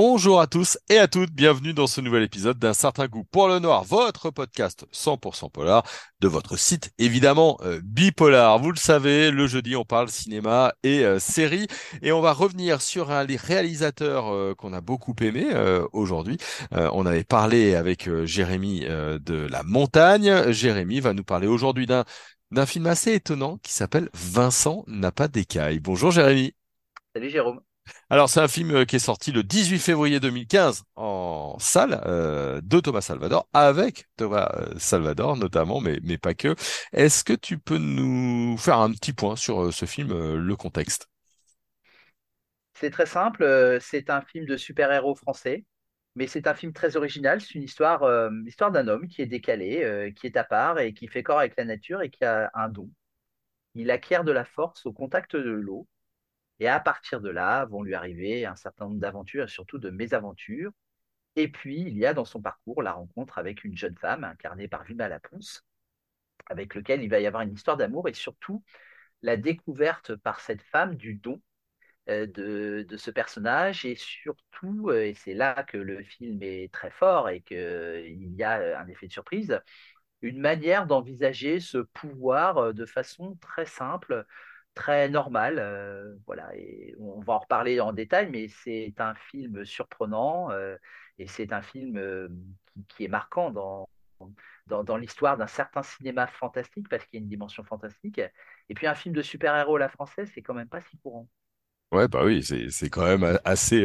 Bonjour à tous et à toutes, bienvenue dans ce nouvel épisode d'un certain goût pour le noir, votre podcast 100% polar de votre site évidemment euh, bipolar. Vous le savez, le jeudi on parle cinéma et euh, séries et on va revenir sur un réalisateurs euh, qu'on a beaucoup aimé euh, aujourd'hui. On avait parlé avec Jérémy de La Montagne. Jérémy va nous parler aujourd'hui d'un d'un film assez étonnant qui s'appelle Vincent n'a pas d'écailles. Bonjour Jérémy. Salut Jérôme. Alors, c'est un film euh, qui est sorti le 18 février 2015 en salle euh, de Thomas Salvador, avec Thomas euh, Salvador notamment, mais, pas que. Est-ce que tu peux nous faire un petit point sur ce film, le contexte? C'est très simple, c'est un film de super-héros français, mais c'est un film très original. C'est une histoire, d'un homme qui est décalé, qui est à part et qui fait corps avec la nature et qui a un don. Il acquiert de la force au contact de l'eau et à partir de là vont lui arriver un certain nombre d'aventures et surtout de mésaventures. Et puis, il y a dans son parcours la rencontre avec une jeune femme incarnée par Vima Laponce, avec lequel il va y avoir une histoire d'amour et surtout la découverte par cette femme du don euh, de, de, ce personnage et surtout, euh, et c'est là que le film est très fort et qu'il y a euh, un effet de surprise, une manière d'envisager ce pouvoir de façon très simple, très normale. Euh, voilà, et on va en reparler en détail, mais c'est un film surprenant euh, et c'est un film euh, qui, est marquant dans, dans, l'histoire d'un certain cinéma fantastique parce qu'il y a une dimension fantastique. Et puis un film de super-héros à la française, c'est quand même pas si courant. Ouais, bah oui, c'est quand même assez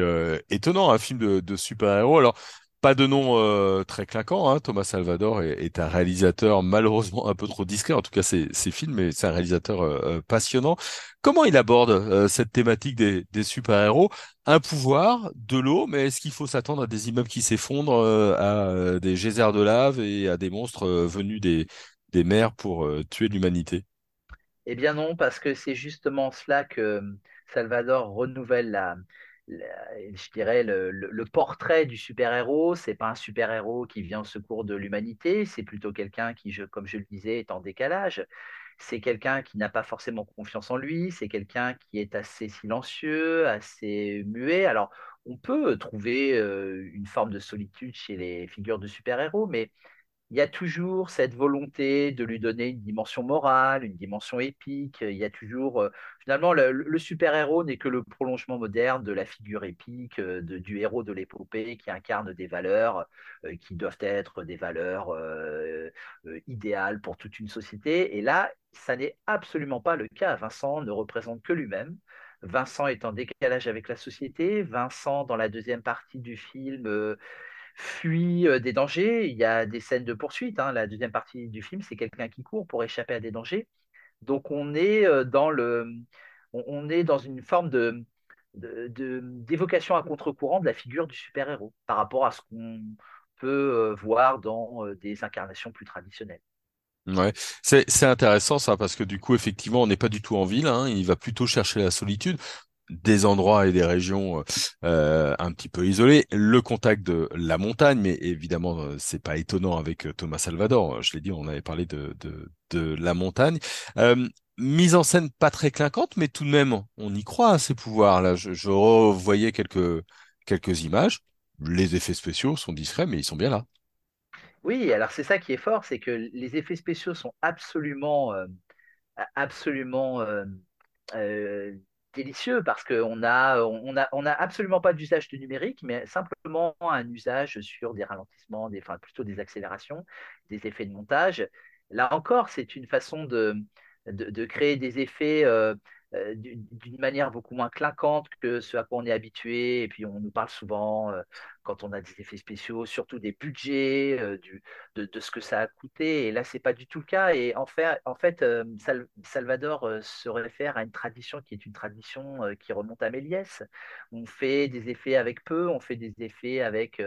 étonnant un film de, de super-héros. Alors, pas de nom euh, très claquant, hein. Thomas Salvador est, un réalisateur malheureusement un peu trop discret. En tout cas, ses, ses films, mais c'est un réalisateur euh, euh, passionnant. Comment il aborde cette thématique des, super-héros? Un pouvoir, de l'eau, mais est-ce qu'il faut s'attendre à des immeubles qui s'effondrent, à des geysers de lave et à des monstres venus des des mers pour tuer l'humanité? Eh bien non, parce que c'est justement cela que Salvador renouvelle la- je dirais le, portrait du super-héros. C'est pas un super-héros qui vient au secours de l'humanité, c'est plutôt quelqu'un qui, comme je le disais, est en décalage. C'est quelqu'un qui n'a pas forcément confiance en lui, c'est quelqu'un qui est assez silencieux, assez muet. Alors, on peut trouver euh, une forme de solitude chez les figures de super-héros, mais il y a toujours cette volonté de lui donner une dimension morale, une dimension épique. Il y a toujours, euh, finalement, le, super-héros n'est que le prolongement moderne de la figure épique, euh, du héros de l'épopée qui incarne des valeurs euh, qui doivent être des valeurs idéales pour toute une société. Et là, ça n'est absolument pas le cas. Vincent ne représente que lui-même. Vincent est en décalage avec la société. Vincent, dans la deuxième partie du film, fuit des dangers. Il y a des scènes de poursuite. hein. La deuxième partie du film, c'est quelqu'un qui court pour échapper à des dangers. Donc on est dans le, on, est dans une forme de, d'évocation à contre-courant de la figure du super-héros par rapport à ce qu'on peut voir dans des incarnations plus traditionnelles. Ouais, c'est c'est intéressant ça parce que du coup effectivement on n'est pas du tout en ville, hein, il va plutôt chercher la solitude, des endroits et des régions euh, euh, un petit peu isolées, le contact de la montagne, mais évidemment euh, c'est pas étonnant avec Thomas Salvador. Je l'ai dit, on avait parlé de de de la montagne. Mise en scène pas très clinquante, mais tout de même on y croit à ces pouvoirs là. Je, revoyais quelques quelques images. Les effets spéciaux sont discrets, mais ils sont bien là. Oui, alors c'est ça qui est fort, c'est que les effets spéciaux sont absolument, absolument délicieux parce qu'on a, on a, absolument pas d'usage de numérique, mais simplement un usage sur des ralentissements, des, enfin plutôt des accélérations, des effets de montage. Là encore, c'est une façon de créer des effets euh, euh, d'une manière beaucoup moins clinquante que ce à quoi on est habitué. Et puis on nous parle souvent, euh, quand on a des effets spéciaux, surtout des budgets, euh, de, ce que ça a coûté. Et là, c'est pas du tout le cas. Et en fait, Salvador se réfère à une tradition qui est une tradition qui remonte à Méliès. On fait des effets avec peu, on fait des effets avec,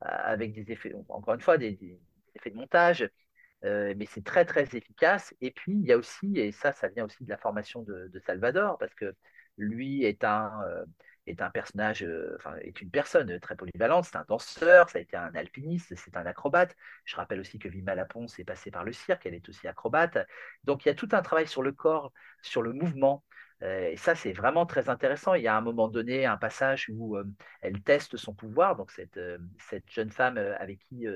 avec des effets, encore une fois, des effets de montage. Euh, mais c'est très très efficace. Et puis il y a aussi, et ça, ça vient aussi de la formation de, Salvador, parce que lui est un, euh, est un personnage, euh, enfin est une personne très polyvalente. C'est un danseur, ça a été un alpiniste, c'est un acrobate. Je rappelle aussi que Vima Laponce est passée par le cirque, elle est aussi acrobate. Donc il y a tout un travail sur le corps, sur le mouvement, et ça, c'est vraiment très intéressant. Il y a un moment donné un passage où elle teste son pouvoir, donc cette, cette jeune femme avec qui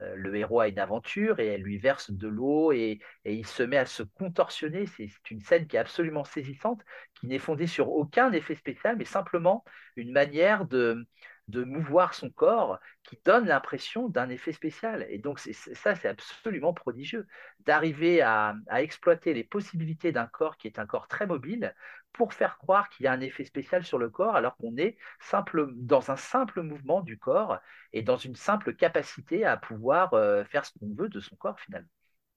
le héros a une aventure et elle lui verse de l'eau et, et, il se met à se contorsionner. C'est une scène qui est absolument saisissante, qui n'est fondée sur aucun effet spécial, mais simplement une manière de, de mouvoir son corps qui donne l'impression d'un effet spécial. Et donc, ça, c'est absolument prodigieux d'arriver à, exploiter les possibilités d'un corps qui est un corps très mobile pour faire croire qu'il y a un effet spécial sur le corps alors qu'on est dans un simple mouvement du corps et dans une simple capacité à pouvoir euh, faire ce qu'on veut de son corps finalement.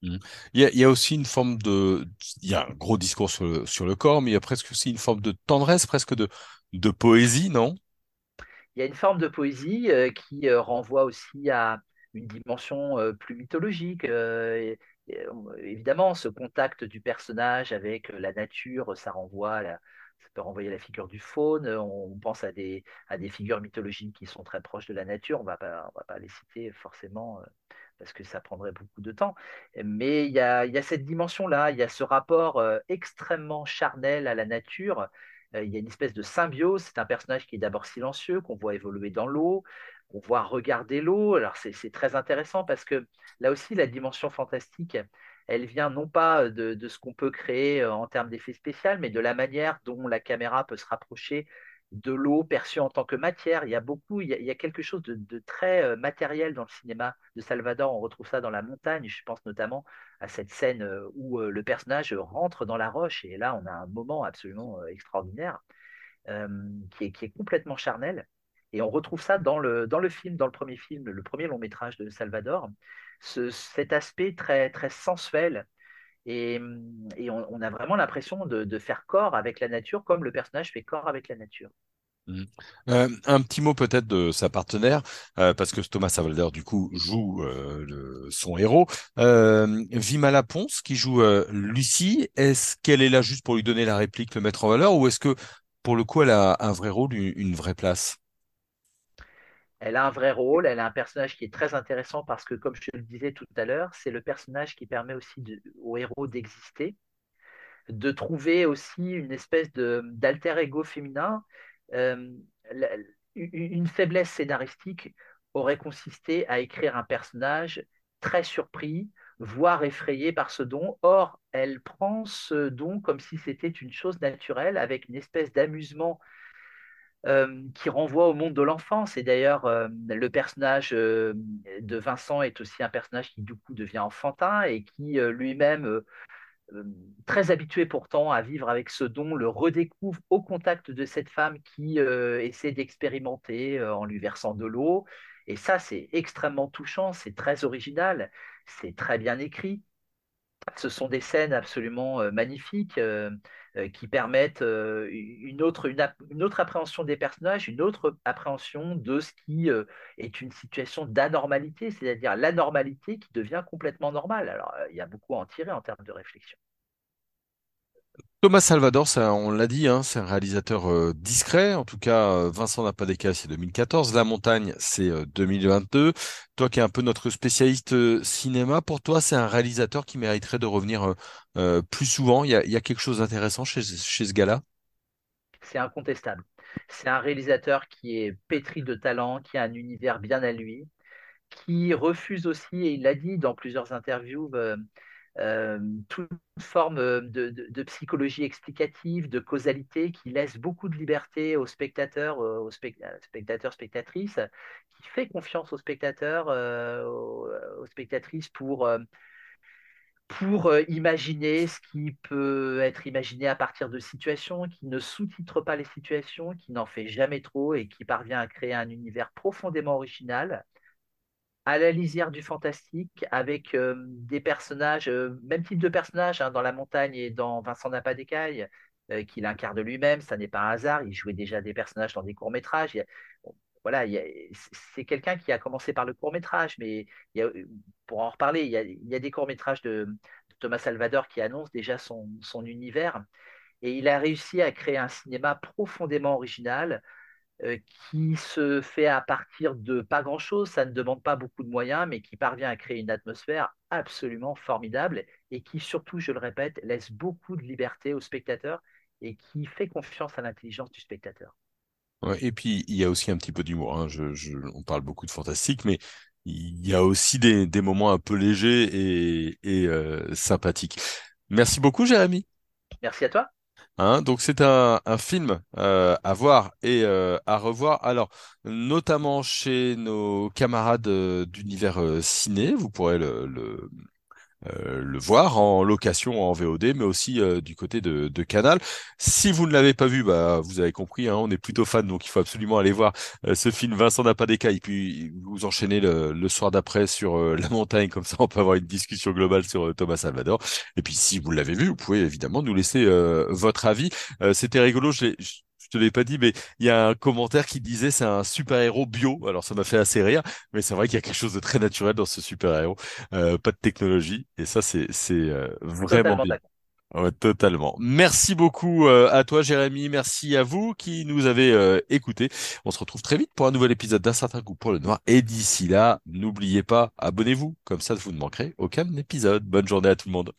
Mmh. Il y, a, aussi une forme de, il y a un gros discours sur le, sur corps, mais il y a presque aussi une forme de tendresse, presque de, de poésie, non? Il y a une forme de poésie euh, qui euh, renvoie aussi à une dimension euh, plus mythologique. évidemment, ce contact du personnage avec la nature, ça renvoie ça peut renvoyer à la figure du faune. On pense à des, à des figures mythologiques qui sont très proches de la nature. On va pas, va pas les citer forcément parce que ça prendrait beaucoup de temps. Mais il y a, il y a cette dimension-là, il y a ce rapport extrêmement charnel à la nature il y a une espèce de symbiose. C'est un personnage qui est d'abord silencieux, qu'on voit évoluer dans l'eau, qu'on voit regarder l'eau. Alors c'est très intéressant parce que là aussi, la dimension fantastique, elle vient non pas de, ce qu'on peut créer euh, en termes d'effets spéciaux, mais de la manière dont la caméra peut se rapprocher de l'eau perçue en tant que matière. Il y a beaucoup, il y a, quelque chose de, très euh, matériel dans le cinéma de Salvador. On retrouve ça dans la montagne. Je pense notamment à cette scène euh, où euh, le personnage rentre dans la roche. Et là, on a un moment absolument extraordinaire qui, est, qui, est, complètement charnel. Et on retrouve ça dans le, dans le film, dans le premier film, le premier long métrage de Salvador. Ce, cet aspect très, très sensuel, et, on, a vraiment l'impression de, faire corps avec la nature comme le personnage fait corps avec la nature. Mmh. Euh, un petit mot peut-être de sa partenaire, euh, parce que Thomas Savalder, du coup, joue euh, son héros. Vimala Ponce, qui joue Lucie, est-ce qu'elle est là juste pour lui donner la réplique, le mettre en valeur, ou est-ce que, pour le coup, elle a un vrai rôle, une vraie place? Elle a un vrai rôle, elle a un personnage qui est très intéressant parce que, comme je le disais tout à l'heure, c'est le personnage qui permet aussi au héros d'exister, de trouver aussi une espèce d'alter ego féminin. Euh, une faiblesse scénaristique aurait consisté à écrire un personnage très surpris, voire effrayé par ce don. Or, elle prend ce don comme si c'était une chose naturelle, avec une espèce d'amusement euh, qui renvoie au monde de l'enfance. Et d'ailleurs, euh, le personnage euh, de Vincent est aussi un personnage qui, du coup, devient enfantin et qui lui-même, très habitué pourtant à vivre avec ce don, le redécouvre au contact de cette femme qui essaie d'expérimenter en lui versant de l'eau. Et ça, c'est extrêmement touchant, c'est très original, c'est très bien écrit. Ce sont des scènes absolument magnifiques. Qui permettent une, autre, une, autre appréhension des personnages, une autre appréhension de ce qui est une situation d'anormalité, c'est-à-dire l'anormalité qui devient complètement normale. Alors, il y a beaucoup à en tirer en termes de réflexion. Thomas Salvador, ça, on l'a dit, hein, c'est un réalisateur euh, discret. En tout cas, euh, Vincent n'a pas des cas, c'est 2014. La montagne, c'est 2022. Euh, toi qui es un peu notre spécialiste cinéma, pour toi, c'est un réalisateur qui mériterait de revenir plus souvent. Il y a, quelque chose d'intéressant chez, chez ce gars-là? C'est incontestable. C'est un réalisateur qui est pétri de talent, qui a un univers bien à lui, qui refuse aussi, et il l'a dit dans plusieurs interviews, toute forme euh, de, psychologie explicative, de causalité, qui laisse beaucoup de liberté aux spectateurs, euh, aux spectateurs, spectatrices, qui fait confiance aux spectateurs, aux, spectatrices pour pour imaginer ce qui peut être imaginé à partir de situations, qui ne sous-titre pas les situations, qui n'en fait jamais trop et qui parvient à créer un univers profondément original à la lisière du fantastique, avec euh, des personnages, euh, même type de personnages hein, dans La Montagne et dans Vincent n'a pas d'écaille, euh, qu'il incarne lui-même, ça n'est pas un hasard, il jouait déjà des personnages dans des courts-métrages. voilà, c'est quelqu'un qui a commencé par le court-métrage, mais pour en reparler, il y a, des courts-métrages de, Thomas Salvador qui annoncent déjà son, univers. Et il a réussi à créer un cinéma profondément original, qui se fait à partir de pas grand-chose, ça ne demande pas beaucoup de moyens, mais qui parvient à créer une atmosphère absolument formidable et qui surtout, je le répète, laisse beaucoup de liberté aux spectateurs et qui fait confiance à l'intelligence du spectateur. Ouais, et puis il y a aussi un petit peu d'humour. Hein. Je, je, on parle beaucoup de fantastique, mais il y a aussi des, des moments un peu légers et, et euh, sympathiques. Merci beaucoup, Jérémy. Merci à toi. Hein, donc c'est un, film euh, à voir et euh, à revoir. Alors notamment chez nos camarades euh, d'univers ciné, vous pourrez le, euh, le voir en location en VOD, mais aussi euh, du côté de, de Canal. Si vous ne l'avez pas vu, bah vous avez compris, hein, on est plutôt fan, donc il faut absolument aller voir euh, ce film. Vincent n'a pas d'écaille, puis vous enchaînez le, le soir d'après sur euh, la montagne, comme ça on peut avoir une discussion globale sur euh, Thomas Salvador. Et puis si vous l'avez vu, vous pouvez évidemment nous laisser votre avis. C'était rigolo, je te l'ai pas dit, mais il y a un commentaire qui disait c'est un super-héros bio. Alors ça m'a fait assez rire, mais c'est vrai qu'il y a quelque chose de très naturel dans ce super-héros. Euh, pas de technologie. Et ça, c'est c'est euh, vraiment bien. Ouais, totalement. Merci beaucoup euh, à toi, Jérémy. Merci à vous qui nous avez euh, écoutés. On se retrouve très vite pour un nouvel épisode d'un certain coup pour le noir. Et d'ici là, n'oubliez pas, abonnez-vous. Comme ça, vous ne manquerez aucun épisode. Bonne journée à tout le monde.